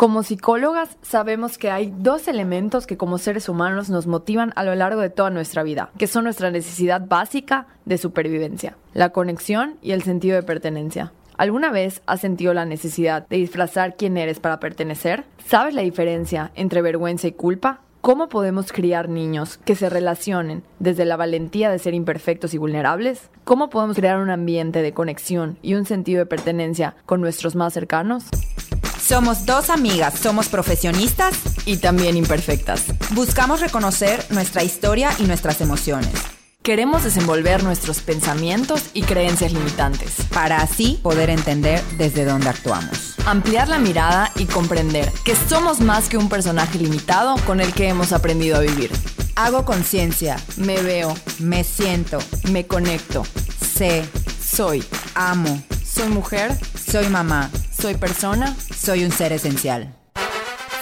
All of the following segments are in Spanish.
Como psicólogas sabemos que hay dos elementos que como seres humanos nos motivan a lo largo de toda nuestra vida, que son nuestra necesidad básica de supervivencia, la conexión y el sentido de pertenencia. ¿Alguna vez has sentido la necesidad de disfrazar quién eres para pertenecer? ¿Sabes la diferencia entre vergüenza y culpa? ¿Cómo podemos criar niños que se relacionen desde la valentía de ser imperfectos y vulnerables? ¿Cómo podemos crear un ambiente de conexión y un sentido de pertenencia con nuestros más cercanos? Somos dos amigas, somos profesionistas y también imperfectas. Buscamos reconocer nuestra historia y nuestras emociones. Queremos desenvolver nuestros pensamientos y creencias limitantes. Para así poder entender desde dónde actuamos. Ampliar la mirada y comprender que somos más que un personaje limitado con el que hemos aprendido a vivir. Hago conciencia, me veo, me siento, me conecto, sé, soy, amo, soy mujer, soy mamá, soy persona, soy un ser esencial.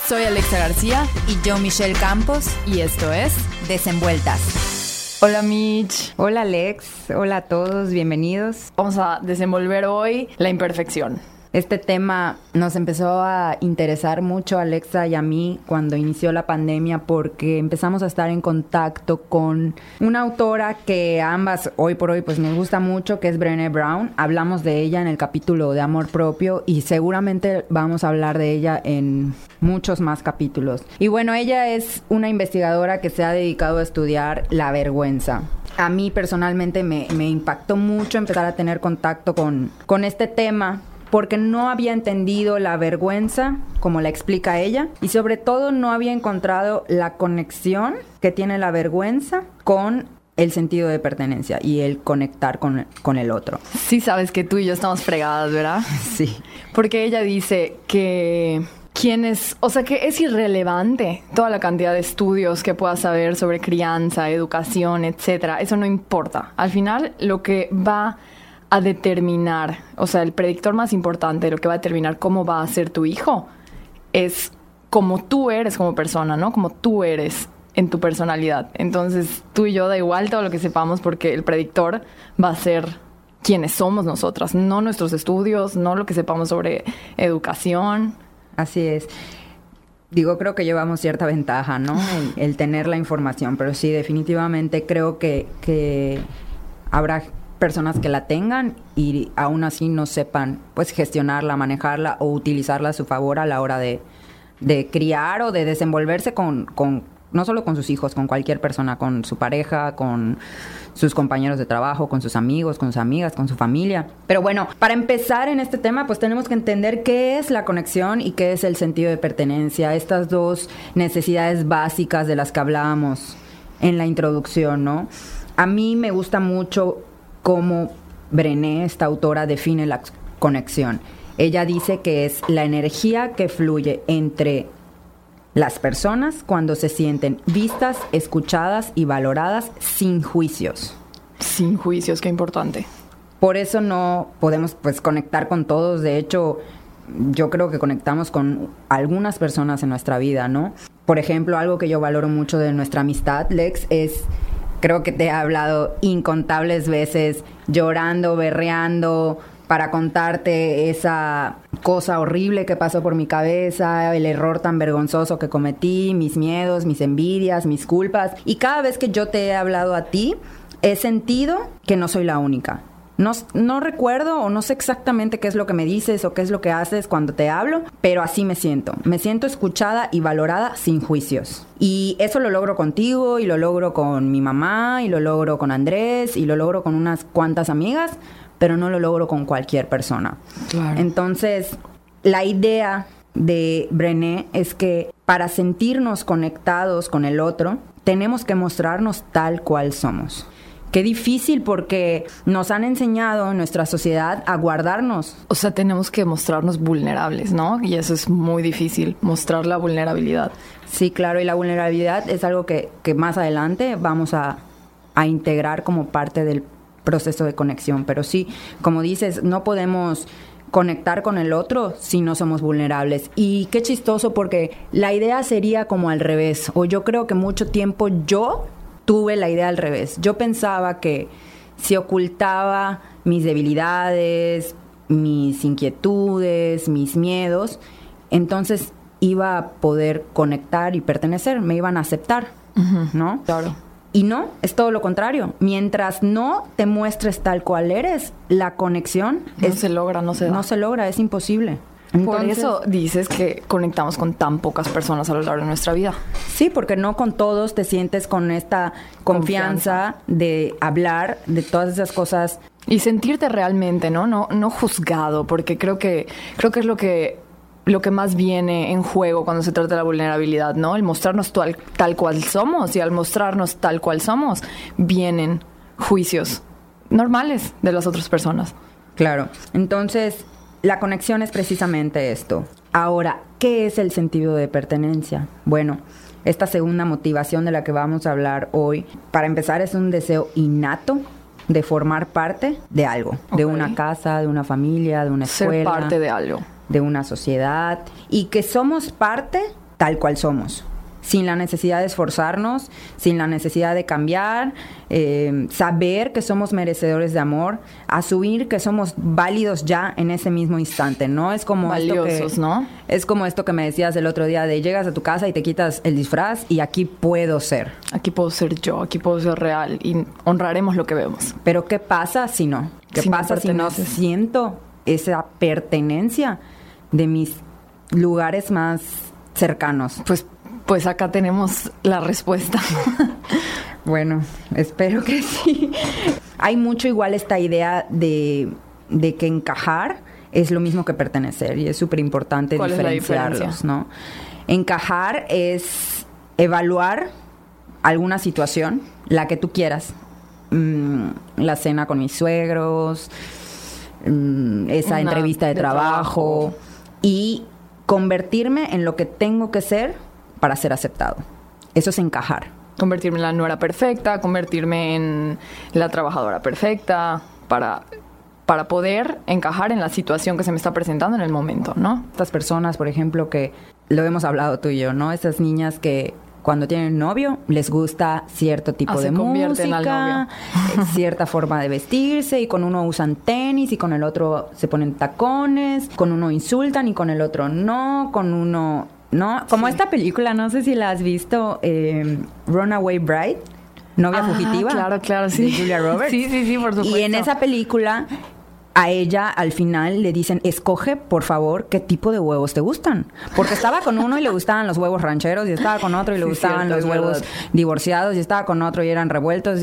Soy Alexa García y yo Michelle Campos y esto es Desenvueltas. Hola Mitch. Hola Alex. Hola a todos. Bienvenidos. Vamos a desenvolver hoy la imperfección. Este tema nos empezó a interesar mucho a Alexa y a mí cuando inició la pandemia porque empezamos a estar en contacto con una autora que ambas hoy por hoy pues nos gusta mucho, que es Brené Brown. Hablamos de ella en el capítulo de amor propio y seguramente vamos a hablar de ella en muchos más capítulos. Y bueno, ella es una investigadora que se ha dedicado a estudiar la vergüenza a mí personalmente me, me, impactó mucho empezar a tener contacto con, con este tema porque no había entendido la vergüenza, como la explica ella, y sobre todo no había encontrado la conexión que tiene la vergüenza con el sentido de pertenencia y el conectar con, con, el otro. Sí, sabes que tú y yo estamos fregadas, ¿verdad? Sí. Porque ella dice que quién es, o sea que es irrelevante toda la cantidad de estudios que puedas saber sobre crianza, educación, etcétera. Eso no importa. Al final, lo que va a determinar, o sea, el predictor más importante, lo que va a determinar cómo va a ser tu hijo, es como tú eres como persona, ¿no? Como tú eres en tu personalidad. Entonces, tú y yo da igual todo lo que sepamos porque el predictor va a ser quienes somos nosotras, no nuestros estudios, no lo que sepamos sobre educación. Así es. Digo, creo que llevamos cierta ventaja, ¿no? El, el tener la información, pero sí, definitivamente creo que, que habrá personas que la tengan y aún así no sepan pues gestionarla, manejarla o utilizarla a su favor a la hora de, criar o de desenvolverse con, con, no solo con sus hijos, con cualquier persona, con su pareja, con sus compañeros de trabajo, con sus amigos, con sus amigas, con su familia. Pero bueno, para empezar en este tema, pues tenemos que entender qué es la conexión y qué es el sentido de pertenencia, estas dos necesidades básicas de las que hablábamos en la introducción, ¿no? A mí me gusta mucho cómo Brené, esta autora, define la conexión. Ella dice que es la energía que fluye entre las personas cuando se sienten vistas, escuchadas y valoradas sin juicios. Sin juicios, qué importante. Por eso no podemos pues conectar con todos. De hecho, yo creo que conectamos con algunas personas en nuestra vida, ¿no? Por ejemplo, algo que yo valoro mucho de nuestra amistad, Lex, es creo que te he hablado incontables veces llorando, berreando, para contarte esa cosa horrible que pasó por mi cabeza, el error tan vergonzoso que cometí, mis miedos, mis envidias, mis culpas. Y cada vez que yo te he hablado a ti, he sentido que no soy la única. No, no, recuerdo o no sé exactamente qué es lo que me dices o qué es lo que haces cuando te hablo, pero así me siento. Me siento escuchada y valorada sin juicios. Y eso lo logro contigo y lo logro con mi mamá y lo logro con Andrés y lo logro con unas cuantas amigas, pero no lo logro con cualquier persona. Entonces, la idea de Brené es que para sentirnos conectados con el otro, tenemos que mostrarnos tal cual somos. Qué difícil porque nos han enseñado en nuestra sociedad a guardarnos. O sea, tenemos que mostrarnos vulnerables, ¿no? Y eso es muy difícil, mostrar la vulnerabilidad. Sí, claro, y la vulnerabilidad es algo que, más adelante vamos a, a integrar como parte del proceso de conexión. Pero sí, como dices, no podemos conectar con el otro si no somos vulnerables. Y qué chistoso porque la idea sería como al revés, o yo creo que mucho tiempo yo tuve la idea al revés. Yo pensaba que si ocultaba mis debilidades, mis inquietudes, mis miedos, entonces iba a poder conectar y pertenecer, me iban a aceptar, ¿no? Claro. Y no, es todo lo contrario. Mientras no te muestres tal cual eres, la conexión no se logra, no se da. No se logra, es imposible. Por eso dices que conectamos con tan pocas personas a lo largo de nuestra vida. Sí, porque no con todos te sientes con esta confianza, de hablar de todas esas cosas y sentirte realmente, ¿no? No no juzgado, porque creo que creo que es lo que lo que más viene en juego cuando se trata de la vulnerabilidad, ¿no? El mostrarnos tal, tal cual somos y al mostrarnos tal cual somos vienen juicios normales de las otras personas. Claro. Entonces, la conexión es precisamente esto. Ahora, ¿qué es el sentido de pertenencia? Bueno, esta segunda motivación de la que vamos a hablar hoy, para empezar, es un deseo innato de formar parte de algo, de una casa, de una familia, de una escuela. Ser parte de algo. De una sociedad y que somos parte tal cual somos sin la necesidad de esforzarnos, sin la necesidad de cambiar, eh, saber que somos merecedores de amor, asumir que somos válidos ya en ese mismo instante, ¿no? Es como Valiosos, ¿no? Es como esto que me decías el otro día de llegas a tu casa y te quitas el disfraz y aquí puedo ser. Aquí puedo ser yo, aquí puedo ser real y honraremos lo que vemos. Pero ¿qué pasa si no? ¿Qué pasa si no siento esa pertenencia de mis lugares más cercanos? Pues pues acá tenemos la respuesta. bueno, espero que sí. Hay mucho igual esta idea de, que encajar es lo mismo que pertenecer y es súper importante diferenciarlos, ¿no? Encajar es evaluar alguna situación, la que tú quieras. Mm, la cena con mis suegros, mm, esa entrevista de, trabajo, y convertirme en lo que tengo que ser para ser aceptado. Eso es encajar. Convertirme en la nuera perfecta, convertirme en la trabajadora perfecta, para, para poder encajar en la situación que se me está presentando en el momento, ¿no? Estas personas, por ejemplo, que lo hemos hablado tú y yo, ¿no? Estas niñas que cuando tienen novio les gusta cierto tipo ah, de música, cierta forma de vestirse y con uno usan tenis y con el otro se ponen tacones, con uno insultan y con el otro no, con uno ¿no? Como esta película, no sé si la has visto, eh, Runaway Bride, novia ah, fugitiva. Claro, claro, sí. De Julia Roberts. Sí, sí, sí, por supuesto. Y en esa película a ella al final le dicen, escoge por favor qué tipo de huevos te gustan. Porque estaba con uno y le gustaban los huevos rancheros y estaba con otro y le gustaban los huevos divorciados y estaba con otro y eran revueltos.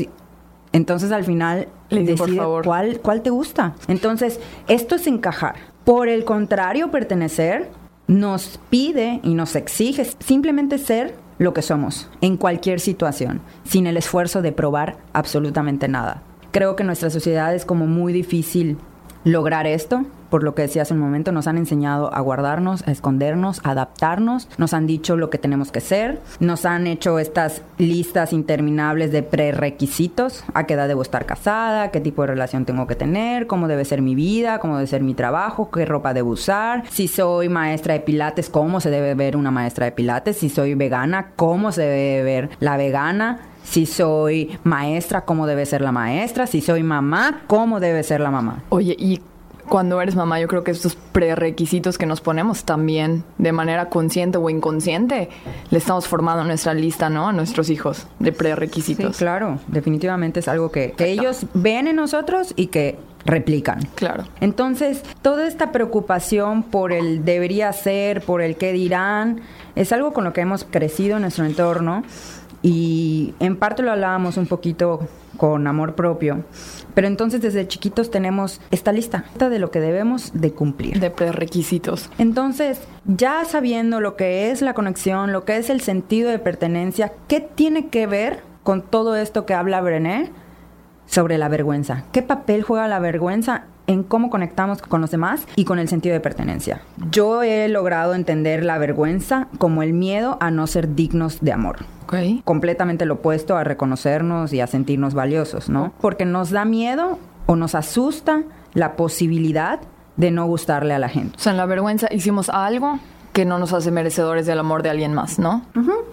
Entonces al final le decide cuál, cuál te gusta. Entonces esto es encajar. Por el contrario, pertenecer nos pide y nos exige simplemente ser lo que somos, en cualquier situación, sin el esfuerzo de probar absolutamente nada. Creo que nuestra sociedad es como muy difícil lograr esto, por lo que decía hace un momento, nos han enseñado a guardarnos, a escondernos, a adaptarnos, nos han dicho lo que tenemos que ser, nos han hecho estas listas interminables de prerequisitos, a qué edad debo estar casada, qué tipo de relación tengo que tener, cómo debe ser mi vida, cómo debe ser mi trabajo, qué ropa debo usar, si soy maestra de pilates, cómo se debe ver una maestra de pilates, si soy vegana, cómo se debe ver la vegana, si soy maestra, cómo debe ser la maestra, si soy mamá, cómo debe ser la mamá. Oye, y cuando eres mamá, yo creo que estos prerequisitos que nos ponemos también, de manera consciente o inconsciente, le estamos formando nuestra lista, ¿no? A nuestros hijos de prerequisitos. Sí, claro, definitivamente es algo que, que ellos ven en nosotros y que replican. Claro. Entonces, toda esta preocupación por el debería ser, por el qué dirán, es algo con lo que hemos crecido en nuestro entorno y en parte lo hablábamos un poquito con amor propio. Pero entonces desde chiquitos tenemos esta lista de lo que debemos de cumplir. De prerequisitos. Entonces, ya sabiendo lo que es la conexión, lo que es el sentido de pertenencia, ¿qué tiene que ver con todo esto que habla Brené sobre la vergüenza? ¿Qué papel juega la vergüenza en cómo conectamos con los demás y con el sentido de pertenencia. Yo he logrado entender la vergüenza como el miedo a no ser dignos de amor. Completamente lo opuesto a reconocernos y a sentirnos valiosos, ¿no? Porque nos da miedo o nos asusta la posibilidad de no gustarle a la gente. O sea, en la vergüenza hicimos algo que no nos hace merecedores del amor de alguien más, ¿no?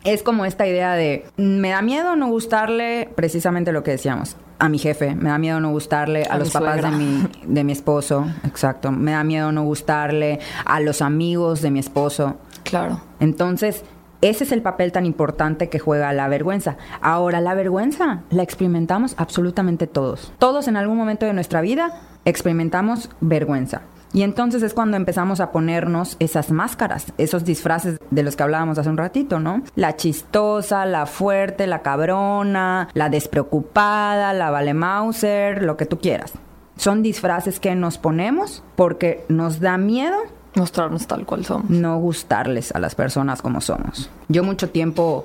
Es como esta idea de, me da miedo no gustarle precisamente lo que decíamos, a mi jefe, me da miedo no gustarle a, los papás de mi, de mi esposo, exacto, me da miedo no gustarle a los amigos de mi esposo, Claro. Entonces, ese es el papel tan importante que juega la vergüenza. Ahora, la vergüenza la experimentamos absolutamente todos. Todos en algún momento de nuestra vida experimentamos vergüenza. Y entonces es cuando empezamos a ponernos esas máscaras, esos disfraces de los que hablábamos hace un ratito, ¿no? La chistosa, la fuerte, la cabrona, la despreocupada, la vale Mauser, lo que tú quieras. Son disfraces que nos ponemos porque nos da miedo Mostrarnos tal cual somos. no gustarles a las personas como somos. Yo mucho tiempo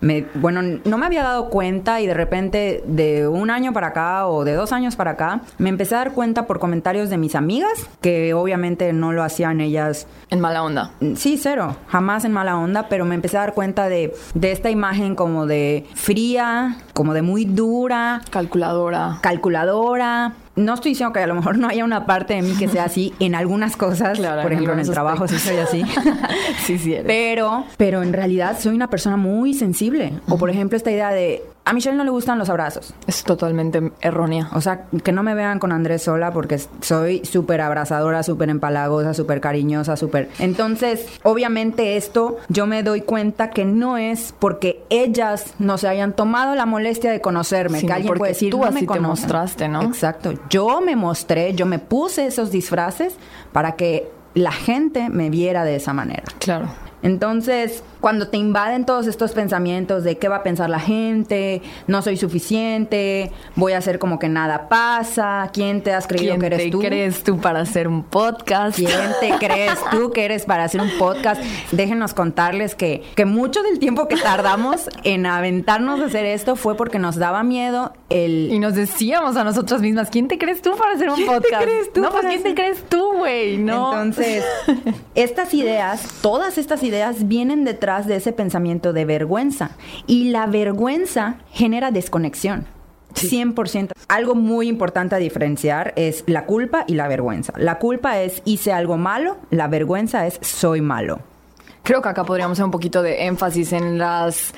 me, bueno, no me había dado cuenta y de repente de un año para acá o de dos años para acá me empecé a dar cuenta por comentarios de mis amigas que obviamente no lo hacían ellas En mala onda. Sí, cero, jamás en mala onda, pero me empecé a dar cuenta de, de esta imagen como de fría, como de muy dura, Calculadora. calculadora. No estoy diciendo que a lo mejor no haya una parte de mí que sea así en algunas cosas, Claro, por ejemplo en el trabajo sí soy así. sí, sí eres. Pero, pero en realidad soy una persona muy sensible. O por ejemplo esta idea de, a Michelle no le gustan los abrazos. Es totalmente errónea. O sea, que no me vean con Andrés sola porque soy súper abrazadora, súper empalagosa, súper cariñosa, súper... Entonces, obviamente esto yo me doy cuenta que no es porque ellas no se hayan tomado la molestia de conocerme, que alguien puede decir, tú no así me te conocen". mostraste, ¿no? Exacto. Yo me mostré, yo me puse esos disfraces para que la gente me viera de esa manera. Claro. Entonces, cuando te invaden todos estos pensamientos de qué va a pensar la gente, no soy suficiente, voy a hacer como que nada pasa, ¿quién te has creído ¿Quién que eres te tú? crees tú para hacer un podcast? ¿Quién te crees tú que eres para hacer un podcast? Déjenos contarles que, que mucho del tiempo que tardamos en aventarnos a hacer esto fue porque nos daba miedo el... Y nos decíamos a nosotras mismas, ¿quién te crees tú para hacer un ¿Quién te podcast? crees tú no, pues ¿quién te crees tú, güey? No. Entonces, estas ideas, todas estas ideas vienen detrás de ese pensamiento de vergüenza. Y la vergüenza genera desconexión. 100%. Algo muy importante a diferenciar es la culpa y la vergüenza. La culpa es hice algo malo, la vergüenza es soy malo. Creo que acá podríamos hacer un poquito de énfasis en las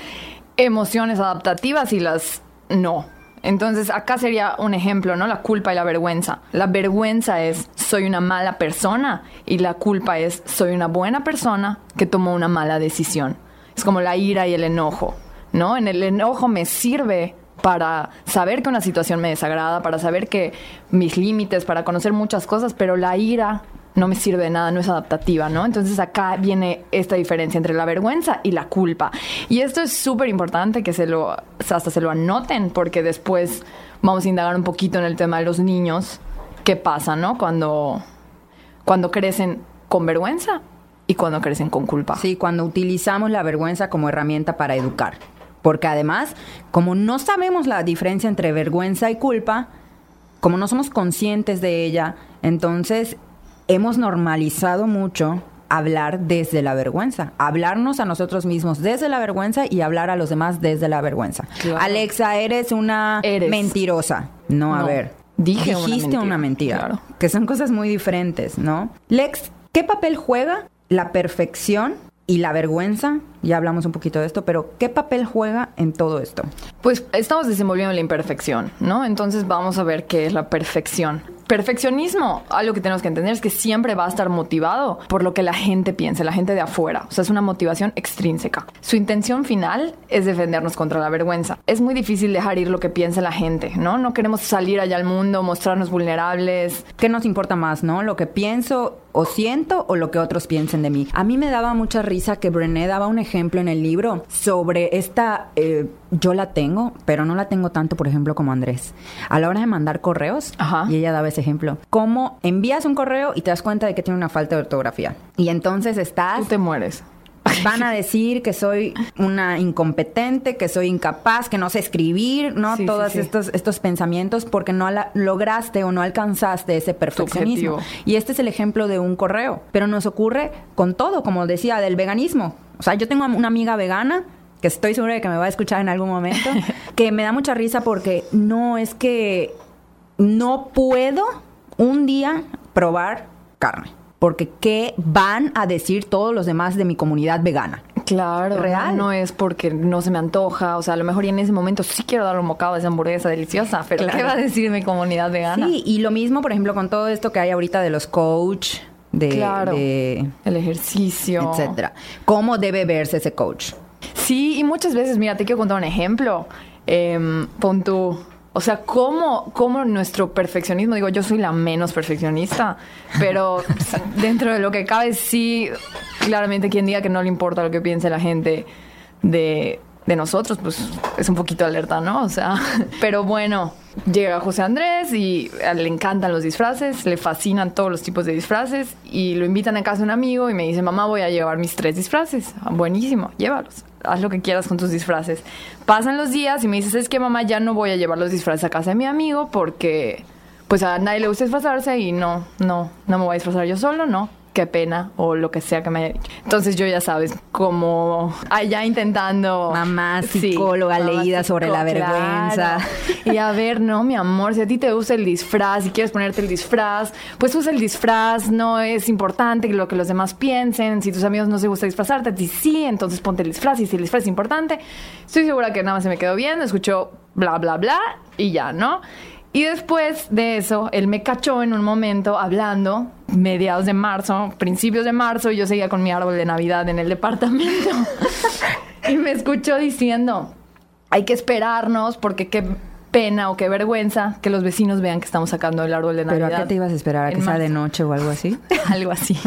emociones adaptativas y las no. Entonces, acá sería un ejemplo, ¿no? La culpa y la vergüenza. La vergüenza es soy una mala persona y la culpa es soy una buena persona que tomó una mala decisión. Es como la ira y el enojo, ¿no? En el enojo me sirve para saber que una situación me desagrada, para saber que mis límites, para conocer muchas cosas, pero la ira no me sirve de nada, no es adaptativa, ¿no? Entonces acá viene esta diferencia entre la vergüenza y la culpa. Y esto es súper importante que se lo, hasta se lo anoten, porque después vamos a indagar un poquito en el tema de los niños, qué pasa, ¿no? Cuando, cuando crecen con vergüenza y cuando crecen con culpa. Sí, cuando utilizamos la vergüenza como herramienta para educar. Porque además, como no sabemos la diferencia entre vergüenza y culpa, como no somos conscientes de ella, entonces hemos normalizado mucho hablar desde la vergüenza, hablarnos a nosotros mismos desde la vergüenza y hablar a los demás desde la vergüenza. Claro. Alexa, eres una Eres. mentirosa. No, a No, ver. dije una dijiste mentira, una mentira, claro. que son cosas muy diferentes, ¿no? Lex, ¿qué papel juega la perfección y la vergüenza? Ya hablamos un poquito de esto, pero ¿qué papel juega en todo esto? Pues estamos desenvolviendo la imperfección, ¿no? Entonces vamos a ver qué es la perfección. Perfeccionismo, algo que tenemos que entender es que siempre va a estar motivado por lo que la gente piense, la gente de afuera. O sea, es una motivación extrínseca. Su intención final es defendernos contra la vergüenza. Es muy difícil dejar ir lo que piense la gente, ¿no? No queremos salir allá al mundo, mostrarnos vulnerables. ¿Qué nos importa más, no? ¿Lo que pienso o siento o lo que otros piensen de mí? A mí me daba mucha risa que Brené daba un ejemplo en el libro sobre esta... eh, yo la tengo, pero no la tengo tanto, por ejemplo, como Andrés. A la hora de mandar correos, Ajá. y ella daba ese ejemplo, cómo envías un correo y te das cuenta de que tiene una falta de ortografía. Y entonces estás... Tú te mueres. Van a decir que soy una incompetente, que soy incapaz, que no sé escribir, ¿no? Sí, Todos sí. estos estos pensamientos porque no la- lograste o no alcanzaste ese perfeccionismo. Y este es el ejemplo de un correo, pero nos ocurre con todo, como decía, del veganismo. O sea, yo tengo una amiga vegana que estoy segura de que me va a escuchar en algún momento, que me da mucha risa porque no es que no puedo un día probar carne. Porque ¿qué van a decir todos los demás de mi comunidad vegana? Claro, Real. no es porque no se me antoja, o sea, a lo mejor y en ese momento sí quiero dar un bocado de esa hamburguesa deliciosa, pero Claro. ¿qué va a decir mi comunidad vegana? Sí, y lo mismo, por ejemplo, con todo esto que hay ahorita de los coach, de, Claro. de- El ejercicio. etcétera. ¿Cómo debe verse ese coach? Sí, y muchas veces, mira, te quiero contar un ejemplo. Em, pon tú, o sea, ¿cómo, cómo nuestro perfeccionismo, digo, yo soy la menos perfeccionista, pero dentro de lo que cabe, sí, claramente quien diga que no le importa lo que piense la gente de, de nosotros, pues es un poquito alerta, ¿no? O sea, pero bueno, llega José Andrés y le encantan los disfraces, le fascinan todos los tipos de disfraces y lo invitan a casa de un amigo y me dice, mamá, voy a llevar mis tres disfraces. Ah, Buenísimo, llévalos. Haz lo que quieras con tus disfraces. Pasan los días y me dices, es que mamá, ya no voy a llevar los disfraces a casa de mi amigo porque pues a nadie le gusta disfrazarse y no, no, no me voy a disfrazar yo solo, no. Qué pena o lo que sea que me haya dicho. Entonces yo ya sabes, como allá intentando... Mamá Sí, psicóloga mamá leída sobre la vergüenza. claro. Y a ver, no, mi amor, si a ti te gusta el disfraz y quieres ponerte el disfraz, pues usa el disfraz, no es importante lo que los demás piensen. Si tus amigos no se gusta disfrazarte, a ti sí, entonces ponte el disfraz y si el disfraz es importante. Estoy segura que nada más se me quedó bien, escuchó bla, bla, bla y ya, ¿no? Y después de eso, él me cachó en un momento hablando, mediados de marzo, principios de marzo, y yo seguía con mi árbol de Navidad en el departamento. y me escuchó diciendo, hay que esperarnos porque qué pena o qué vergüenza que los vecinos vean que estamos sacando el árbol de ¿Pero Navidad. a qué te ibas a esperar? ¿A que sea de noche o algo así? Algo así.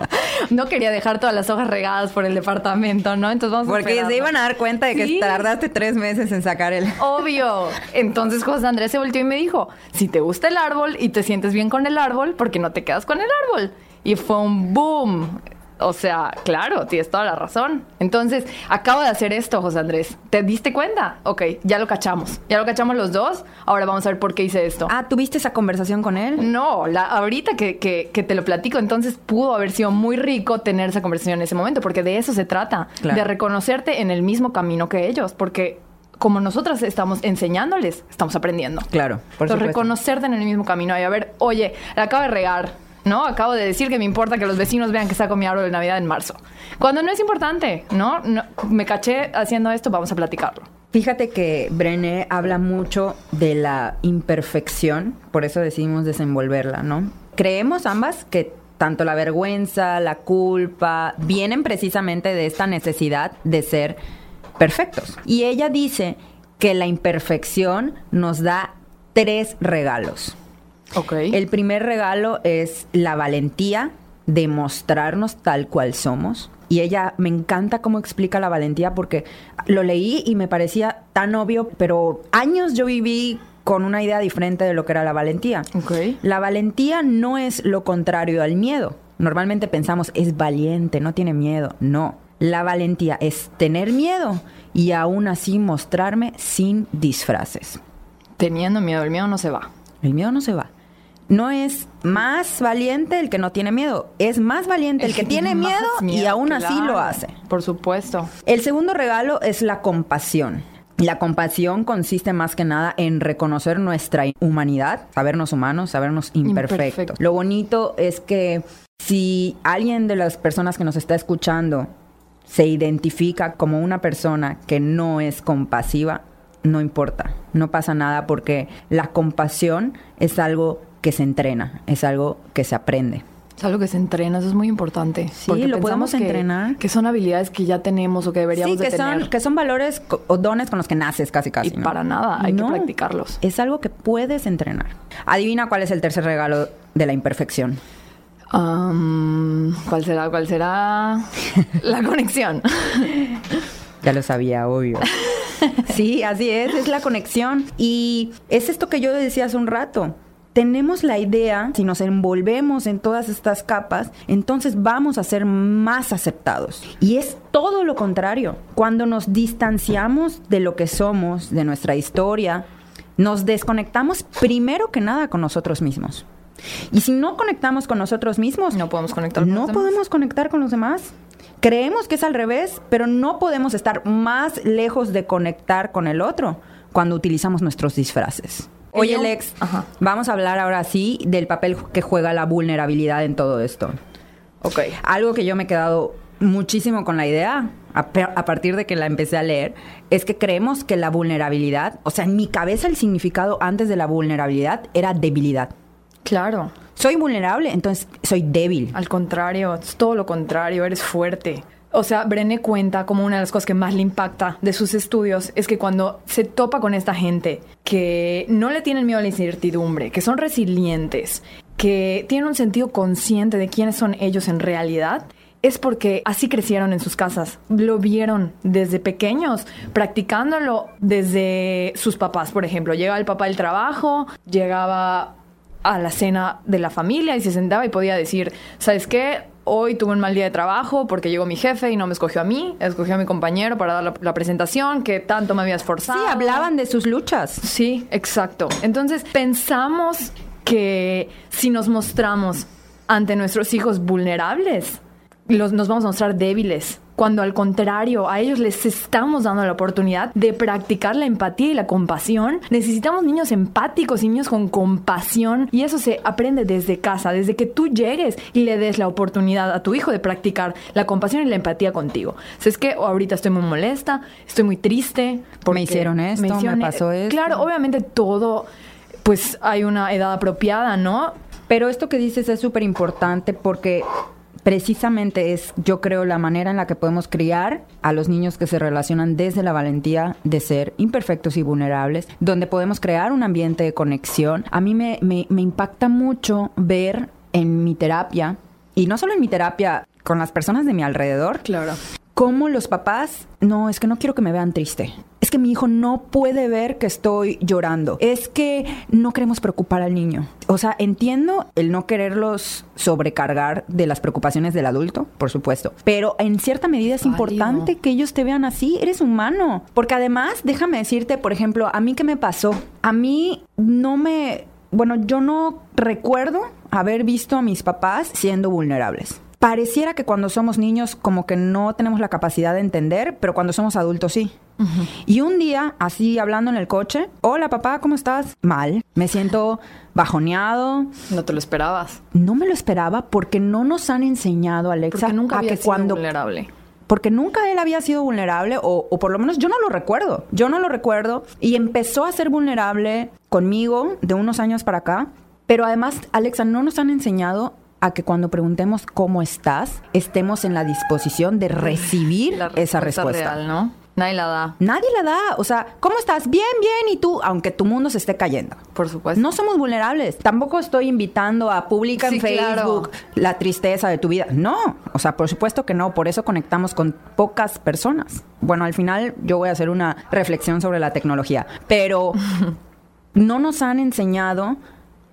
no quería dejar todas las hojas regadas por el departamento, ¿no? Entonces vamos a Porque se iban a dar cuenta de que Sí. tardaste tres meses en sacar el... Obvio. Entonces José Andrés se volteó y me dijo, si te gusta el árbol y te sientes bien con el árbol, ¿por qué no te quedas con el árbol? Y fue un boom. O sea, claro, tienes toda la razón. Entonces, acabo de hacer esto, José Andrés. ¿Te diste cuenta? Ok, ya lo cachamos. Ya lo cachamos los dos. Ahora vamos a ver por qué hice esto. Ah, ¿tuviste esa conversación con él? No, la, ahorita que, que- que te lo platico, entonces pudo haber sido muy rico tener esa conversación en ese momento, porque de eso se trata, Claro. de reconocerte en el mismo camino que ellos, porque como nosotras estamos enseñándoles, estamos aprendiendo. Claro, por Entonces, reconocerte en el mismo camino y a ver, oye, la acabo de regar, ¿no? Acabo de decir que me importa que los vecinos vean que saco mi árbol de Navidad en marzo. Cuando no es importante, ¿no? No, me caché haciendo esto, vamos a platicarlo. Fíjate que Brené habla mucho de la imperfección, por eso decidimos desenvolverla, ¿no? Creemos ambas que tanto la vergüenza, la culpa, vienen precisamente de esta necesidad de ser perfectos. Y ella dice que la imperfección nos da tres regalos. El primer regalo es la valentía de mostrarnos tal cual somos. Y ella me encanta cómo explica la valentía porque lo leí y me parecía tan obvio, pero años yo viví con una idea diferente de lo que era la valentía. La valentía no es lo contrario al miedo. Normalmente pensamos, es valiente, no tiene miedo. No. La valentía es tener miedo y aún así mostrarme sin disfraces. Teniendo miedo, el miedo no se va. El miedo no se va. No es más valiente el que no tiene miedo, es más valiente el, que, tiene miedo, y aún así lo hace. Por supuesto. El segundo regalo es la compasión. La compasión consiste más que nada en reconocer nuestra humanidad, sabernos humanos, sabernos imperfectos. Imperfecto. Lo bonito es que si alguien de las personas que nos está escuchando se identifica como una persona que no es compasiva, no importa, no pasa nada porque la compasión es algo que se entrena, es algo que se aprende. Es algo que se entrena, eso es muy importante. Sí, porque lo podemos entrenar. Que son habilidades que ya tenemos o que deberíamos Sí, que de tener. son, que son valores o dones con los que naces casi casi. Y ¿no? para nada, hay No, que practicarlos. Es algo que puedes entrenar. Adivina cuál es el tercer regalo de la imperfección. Am, ¿Cuál será? ¿Cuál será? La conexión. Ya lo sabía, obvio. Sí, así es, es la conexión. Y es esto que yo decía hace un rato. Tenemos la idea, si nos envolvemos en todas estas capas, entonces vamos a ser más aceptados. Y es todo lo contrario. Cuando nos distanciamos de lo que somos, de nuestra historia, nos desconectamos primero que nada con nosotros mismos. Y si no conectamos con nosotros mismos, No podemos conectar con no los demás. podemos conectar con los demás. Creemos que es al revés, pero no podemos estar más lejos de conectar con el otro cuando utilizamos nuestros disfraces. Oye, Lex, Ajá. vamos a hablar ahora sí del papel que juega la vulnerabilidad en todo esto. Ok. Algo que yo me he quedado muchísimo con la idea, a partir de que la empecé a leer, es que creemos que la vulnerabilidad, o sea, en mi cabeza el significado antes de la vulnerabilidad era debilidad. Claro. soy vulnerable, entonces soy débil. Al contrario, es todo lo contrario, eres fuerte. O sea, Brené cuenta como una de las cosas que más le impacta de sus estudios es que cuando se topa con esta gente que no le tienen miedo a la incertidumbre, que son resilientes, que tienen un sentido consciente de quiénes son ellos en realidad, es porque así crecieron en sus casas. Lo vieron desde pequeños, practicándolo desde sus papás, por ejemplo. Llegaba el papá del trabajo, llegaba a la cena de la familia y se sentaba y podía decir, ¿sabes qué? Hoy tuve un mal día de trabajo porque llegó mi jefe y no me escogió a mí, escogió a mi compañero para dar la, la presentación, que tanto me había esforzado. Sí, hablaban de sus luchas. Sí, exacto. Entonces pensamos que si nos mostramos ante nuestros hijos vulnerables, los, nos vamos a mostrar débiles. Cuando al contrario, a ellos les estamos dando la oportunidad de practicar la empatía y la compasión. Necesitamos niños empáticos y niños con compasión. Y eso se aprende desde casa, desde que tú llegues y le des la oportunidad a tu hijo de practicar la compasión y la empatía contigo. Sea, es que ahorita estoy muy molesta, estoy muy triste. Porque me hicieron esto, me, me pasó esto. Claro, obviamente todo, pues hay una edad apropiada, ¿no? Pero esto que dices es súper importante porque precisamente es, yo creo, la manera en la que podemos criar a los niños que se relacionan desde la valentía de ser imperfectos y vulnerables, donde podemos crear un ambiente de conexión. A mí me, me, impacta mucho ver en mi terapia, y no solo en mi terapia, con las personas de mi alrededor. Claro cómo los papás, no, es que no quiero que me vean triste. Es que mi hijo no puede ver que estoy llorando. Es que no queremos preocupar al niño. O sea, entiendo el no quererlos sobrecargar de las preocupaciones del adulto, por supuesto. Pero en cierta medida es importante que ellos te vean así. Eres humano. Porque además, déjame decirte, por ejemplo, a mí qué me pasó. A mí no me... Bueno, yo no recuerdo haber visto a mis papás siendo vulnerables pareciera que cuando somos niños como que no tenemos la capacidad de entender, pero cuando somos adultos sí. Y un día, así hablando en el coche, hola papá, ¿cómo estás? Mal, me siento bajoneado. No te lo esperabas. No me lo esperaba porque no nos han enseñado, Alexa, porque nunca a había que sido cuando vulnerable. porque nunca él había sido vulnerable, o, o, por lo menos yo no lo recuerdo. Yo no lo recuerdo. Y empezó a ser vulnerable conmigo de unos años para acá. Pero además, Alexa, no nos han enseñado a que cuando preguntemos cómo estás, estemos en la disposición de recibir La esa respuesta. real, ¿no? Nadie la da, Nadie la da. O sea, ¿cómo estás? Bien, bien. Y tú, aunque tu mundo se esté cayendo. por supuesto. No somos vulnerables. Tampoco estoy invitando a publicar en Facebook la tristeza de tu vida. No, o sea, por supuesto que no. Por eso conectamos con pocas personas. Bueno, al final yo voy a hacer una reflexión sobre la tecnología, pero no nos han enseñado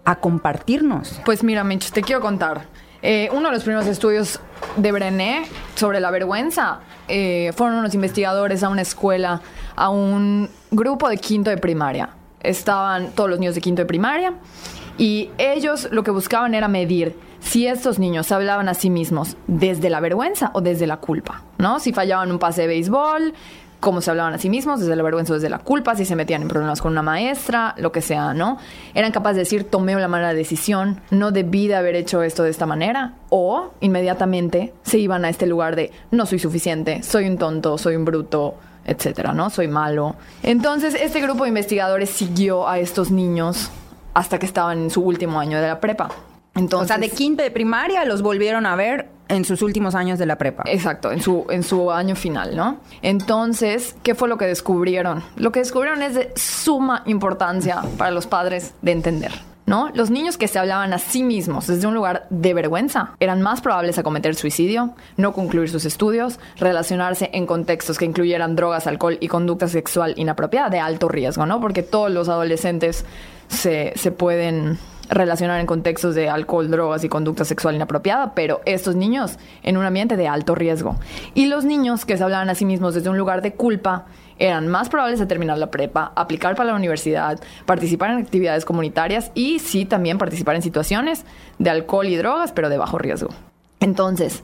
a compartirnos. Pues mira, Mitch, te quiero contar. Eh, uno de los primeros estudios de Brené sobre la vergüenza eh, fueron unos investigadores a una escuela, a un grupo de quinto de primaria. Estaban todos los niños de quinto de primaria y ellos lo que buscaban era medir si estos niños hablaban a sí mismos desde la vergüenza o desde la culpa, ¿no? Si fallaban un pase de béisbol, cómo se hablaban a sí mismos, desde la vergüenza desde la culpa, si se metían en problemas con una maestra, lo que sea, ¿no? Eran capaces de decir, tomé la mala decisión, no debí de haber hecho esto de esta manera, o inmediatamente se iban a este lugar de, no soy suficiente, soy un tonto, soy un bruto, etcétera, ¿no? Soy malo. Entonces, este grupo de investigadores siguió a estos niños hasta que estaban en su último año de la prepa. Entonces, o sea, de quinto de primaria los volvieron a ver en sus últimos años de la prepa. Exacto, en su, en su año final, ¿no? Entonces, ¿qué fue lo que descubrieron? Lo que descubrieron es de suma importancia para los padres de entender. ¿No? Los niños que se hablaban a sí mismos desde un lugar de vergüenza eran más probables a cometer suicidio, no concluir sus estudios, relacionarse en contextos que incluyeran drogas, alcohol y conducta sexual inapropiada de alto riesgo, ¿no? Porque todos los adolescentes se, se pueden relacionar en contextos de alcohol, drogas y conducta sexual inapropiada, pero estos niños en un ambiente de alto riesgo. Y los niños que se hablaban a sí mismos desde un lugar de culpa eran más probables de terminar la prepa, aplicar para la universidad, participar en actividades comunitarias y sí también participar en situaciones de alcohol y drogas, pero de bajo riesgo. Entonces,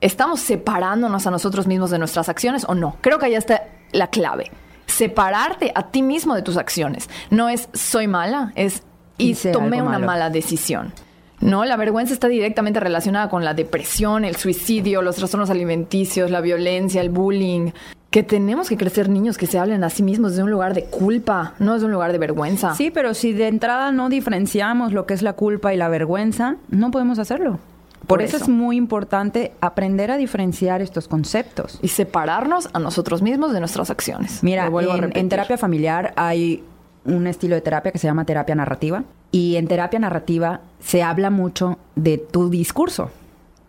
¿estamos separándonos a nosotros mismos de nuestras acciones o no? Creo que ahí está la clave. Separarte a ti mismo de tus acciones. No es soy mala, es y tomé una malo. mala decisión. No, la vergüenza está directamente relacionada con la depresión, el suicidio, los trastornos alimenticios, la violencia, el bullying. que tenemos que crecer niños que se hablen a sí mismos desde un lugar de culpa, no desde un lugar de vergüenza. Sí, pero si de entrada no diferenciamos lo que es la culpa y la vergüenza, no podemos hacerlo. Por, eso, es muy importante aprender a diferenciar estos conceptos. Y separarnos a nosotros mismos de nuestras acciones. Mira, en, en terapia familiar hay un estilo de terapia que se llama terapia narrativa. Y en terapia narrativa se habla mucho de tu discurso.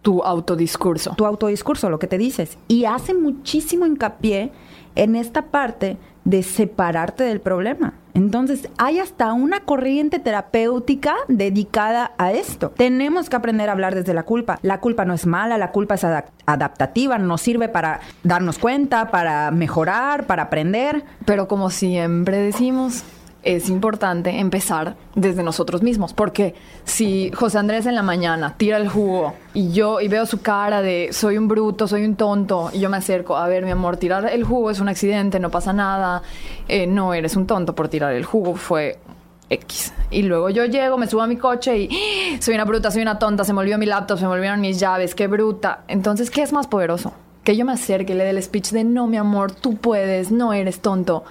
Tu autodiscurso. Tu autodiscurso, lo que te dices. Y hace muchísimo hincapié en esta parte de separarte del problema. Entonces, hay hasta una corriente terapéutica dedicada a esto. Tenemos que aprender a hablar desde la culpa. La culpa no es mala, la culpa es adaptativa, nos sirve para darnos cuenta, para mejorar, para aprender. Pero como siempre decimos, es importante empezar desde nosotros mismos, porque si José Andrés en la mañana tira el jugo y yo y veo su cara de soy un bruto, soy un tonto, y yo me acerco, a ver mi amor, tirar el jugo es un accidente, no pasa nada, eh, no eres un tonto por tirar el jugo, fue X. Y luego yo llego, me subo a mi coche y ¡Ah! soy una bruta, soy una tonta, se me olvidó mi laptop, se me olvidaron mis llaves, qué bruta. Entonces, ¿qué es más poderoso? Que yo me acerque, le dé el speech de no, mi amor, tú puedes, no eres tonto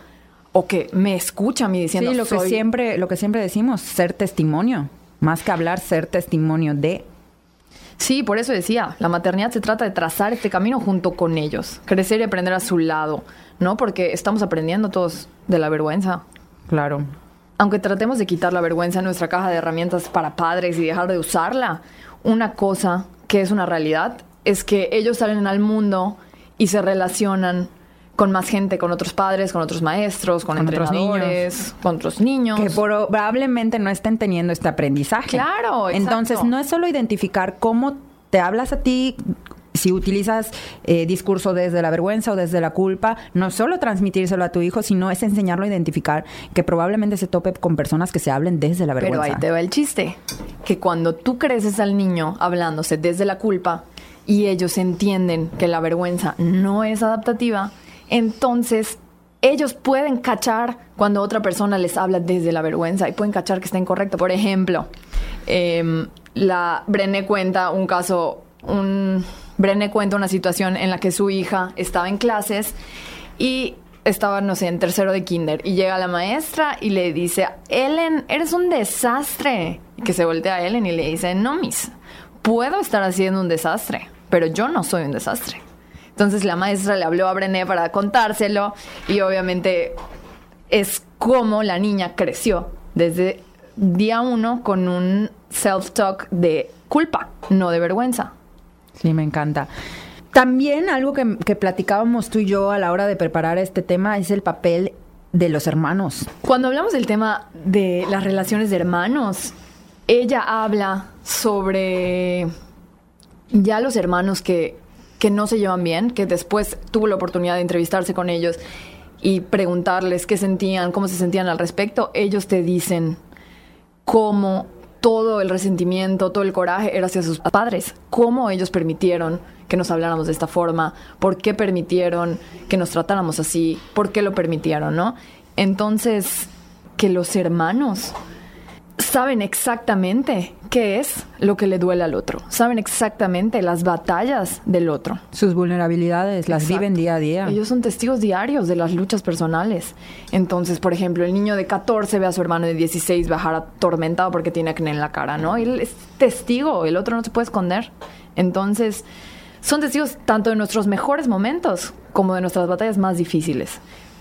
o que me escucha a mí diciendo sí, lo que siempre lo que siempre decimos ser testimonio más que hablar ser testimonio de. Sí por eso decía la maternidad se trata de trazar este camino junto con ellos crecer y aprender a su lado no porque estamos aprendiendo todos de la vergüenza. Claro. Aunque tratemos de quitar la vergüenza en nuestra caja de herramientas para padres y dejar de usarla una cosa que es una realidad es que ellos salen al mundo y se relacionan con más gente, con otros padres, con otros maestros, con, entrenadores, con otros niños. Que probablemente no estén teniendo este aprendizaje. Claro, exacto. Entonces, no es solo identificar cómo te hablas a ti, si utilizas eh, discurso desde la vergüenza o desde la culpa, no solo transmitírselo a tu hijo, sino es enseñarlo a identificar que probablemente se tope con personas que se hablen desde la vergüenza. Pero ahí te va el chiste, que cuando tú creces al niño hablándose desde la culpa y ellos entienden que la vergüenza no es adaptativa, entonces ellos pueden cachar cuando otra persona les habla desde la vergüenza y pueden cachar que está incorrecto. Por ejemplo, em, la Brené cuenta un caso, un Brené cuenta una situación en la que su hija estaba en clases y estaba, no sé, en tercero de kinder y llega la maestra y le dice, Ellen, eres un desastre. Y que se voltea a Ellen y le dice, no, miss, puedo estar haciendo un desastre, pero yo no soy un desastre. Entonces la maestra le habló a Brené para contárselo y obviamente es como la niña creció desde día uno con un self-talk de culpa, no de vergüenza. Sí, me encanta. También algo que, que, platicábamos tú y yo a la hora de preparar este tema es el papel de los hermanos. Cuando hablamos del tema de las relaciones de hermanos, ella habla sobre ya los hermanos que que no se llevan bien, que después tuvo la oportunidad de entrevistarse con ellos y preguntarles qué sentían, cómo se sentían al respecto, ellos te dicen cómo todo el resentimiento, todo el coraje era hacia sus padres, cómo ellos permitieron que nos habláramos de esta forma, por qué permitieron que nos tratáramos así, por qué lo permitieron, ¿no? Entonces, que los hermanos saben exactamente qué es lo que le duele al otro, saben exactamente las batallas del otro. Sus vulnerabilidades las viven día a día. Ellos son testigos diarios de las luchas personales. Entonces, por ejemplo, el niño de 14 ve a su hermano de 16 bajar atormentado porque tiene acné en la cara, ¿no? Él es testigo, el otro no se puede esconder. Entonces, son testigos tanto de nuestros mejores momentos como de nuestras batallas más difíciles.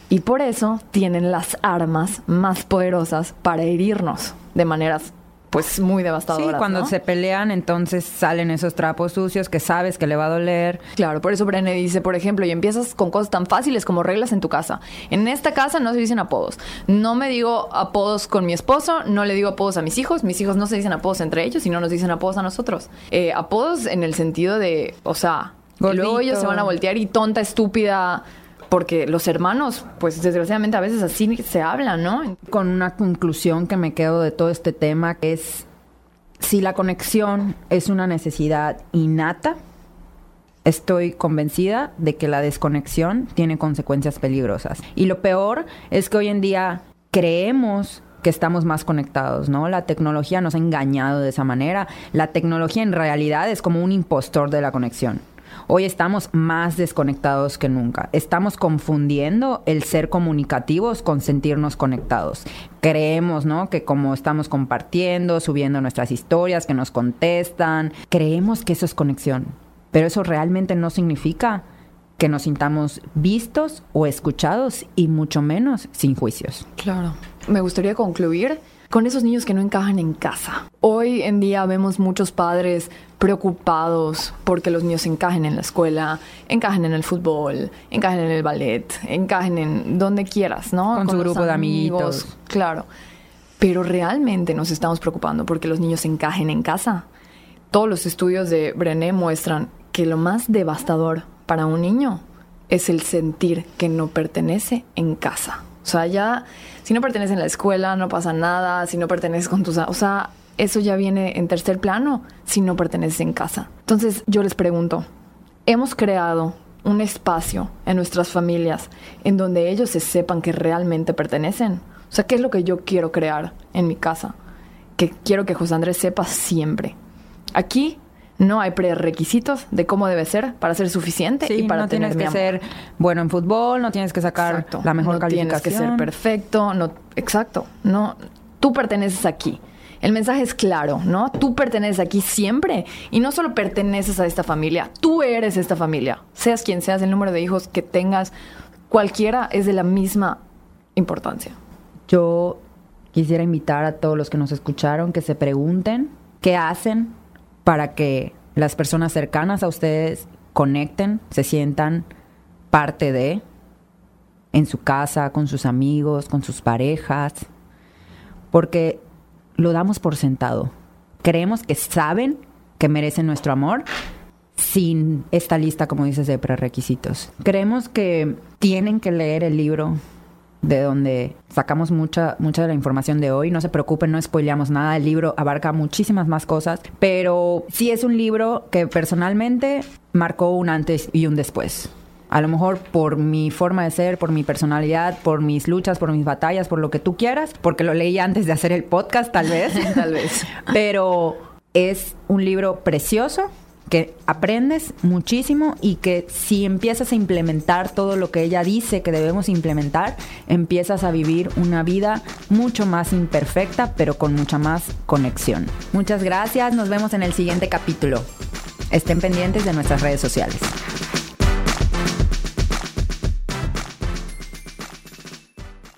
Y por eso tienen las armas más poderosas para herirnos de maneras pues muy devastadoras. Sí, cuando se pelean, entonces salen esos trapos sucios que sabes que le va a doler. Claro, por eso Brené dice, por ejemplo, y empiezas con cosas tan fáciles como reglas en tu casa. En esta casa no se dicen apodos. No me digo apodos con mi esposo, no le digo apodos a mis hijos. Mis hijos no se dicen apodos entre ellos y no nos dicen apodos a nosotros. Eh, apodos en el sentido de, o sea, luego ellos se van a voltear y tonta, estúpida porque los hermanos, pues desgraciadamente a veces así se hablan, ¿no? Con una conclusión que me quedo de todo este tema, que es si la conexión es una necesidad innata, estoy convencida de que la desconexión tiene consecuencias peligrosas. Y lo peor es que hoy en día creemos que estamos más conectados, ¿no? La tecnología nos ha engañado de esa manera. La tecnología en realidad es como un impostor de la conexión. Hoy estamos más desconectados que nunca. Estamos confundiendo el ser comunicativos con sentirnos conectados. Creemos, ¿no? Que como estamos compartiendo, subiendo nuestras historias, que nos contestan, creemos que eso es conexión. Pero eso realmente no significa que nos sintamos vistos o escuchados y mucho menos sin juicios. Claro. Me gustaría concluir con esos niños que no encajan en casa. Hoy en día vemos muchos padres preocupados porque los niños encajen en la escuela, encajen en el fútbol, encajen en el ballet, encajen en donde quieras, ¿no? Con, su grupo de amigos. Claro. Pero realmente nos estamos preocupando porque los niños encajen en casa. Todos los estudios de Brené muestran que lo más devastador para un niño es el sentir que no pertenece en casa. O sea, ya si no perteneces en la escuela no pasa nada, si no perteneces con tus... O sea, eso ya viene en tercer plano si no perteneces en casa. Entonces yo les pregunto, ¿hemos creado un espacio en nuestras familias en donde ellos se sepan que realmente pertenecen? O sea, ¿qué es lo que yo quiero crear en mi casa? Que quiero que José Andrés sepa siempre. Aquí no hay prerequisitos de cómo debe ser para ser suficiente y para no tienes que ser bueno en fútbol, no tienes que sacar la mejor no calificación. Tienes que ser perfecto, no, exacto, no, tú perteneces aquí. El mensaje es claro, ¿no? Tú perteneces aquí siempre y no solo perteneces a esta familia, tú eres esta familia. Seas quien seas, el número de hijos que tengas, cualquiera es de la misma importancia. Yo quisiera invitar a todos los que nos escucharon que se pregunten qué hacen para que las personas cercanas a ustedes conecten, se sientan parte de, en su casa, con sus amigos, con sus parejas, porque lo damos por sentado. Creemos que saben que merecen nuestro amor sin esta lista, como dices, de prerequisitos. Creemos que tienen que leer el libro de donde sacamos mucha, mucha de la información de hoy. No se preocupen, no spoileamos nada. El libro abarca muchísimas más cosas, pero sí es un libro que personalmente marcó un antes y un después. A lo mejor por mi forma de ser, por mi personalidad, por mis luchas, por mis batallas, por lo que tú quieras, porque lo leí antes de hacer el podcast, tal vez. tal vez. Pero es un libro precioso que aprendes muchísimo y que si empiezas a implementar todo lo que ella dice que debemos implementar, empiezas a vivir una vida mucho más imperfecta, pero con mucha más conexión. Muchas gracias, nos vemos en el siguiente capítulo. Estén pendientes de nuestras redes sociales.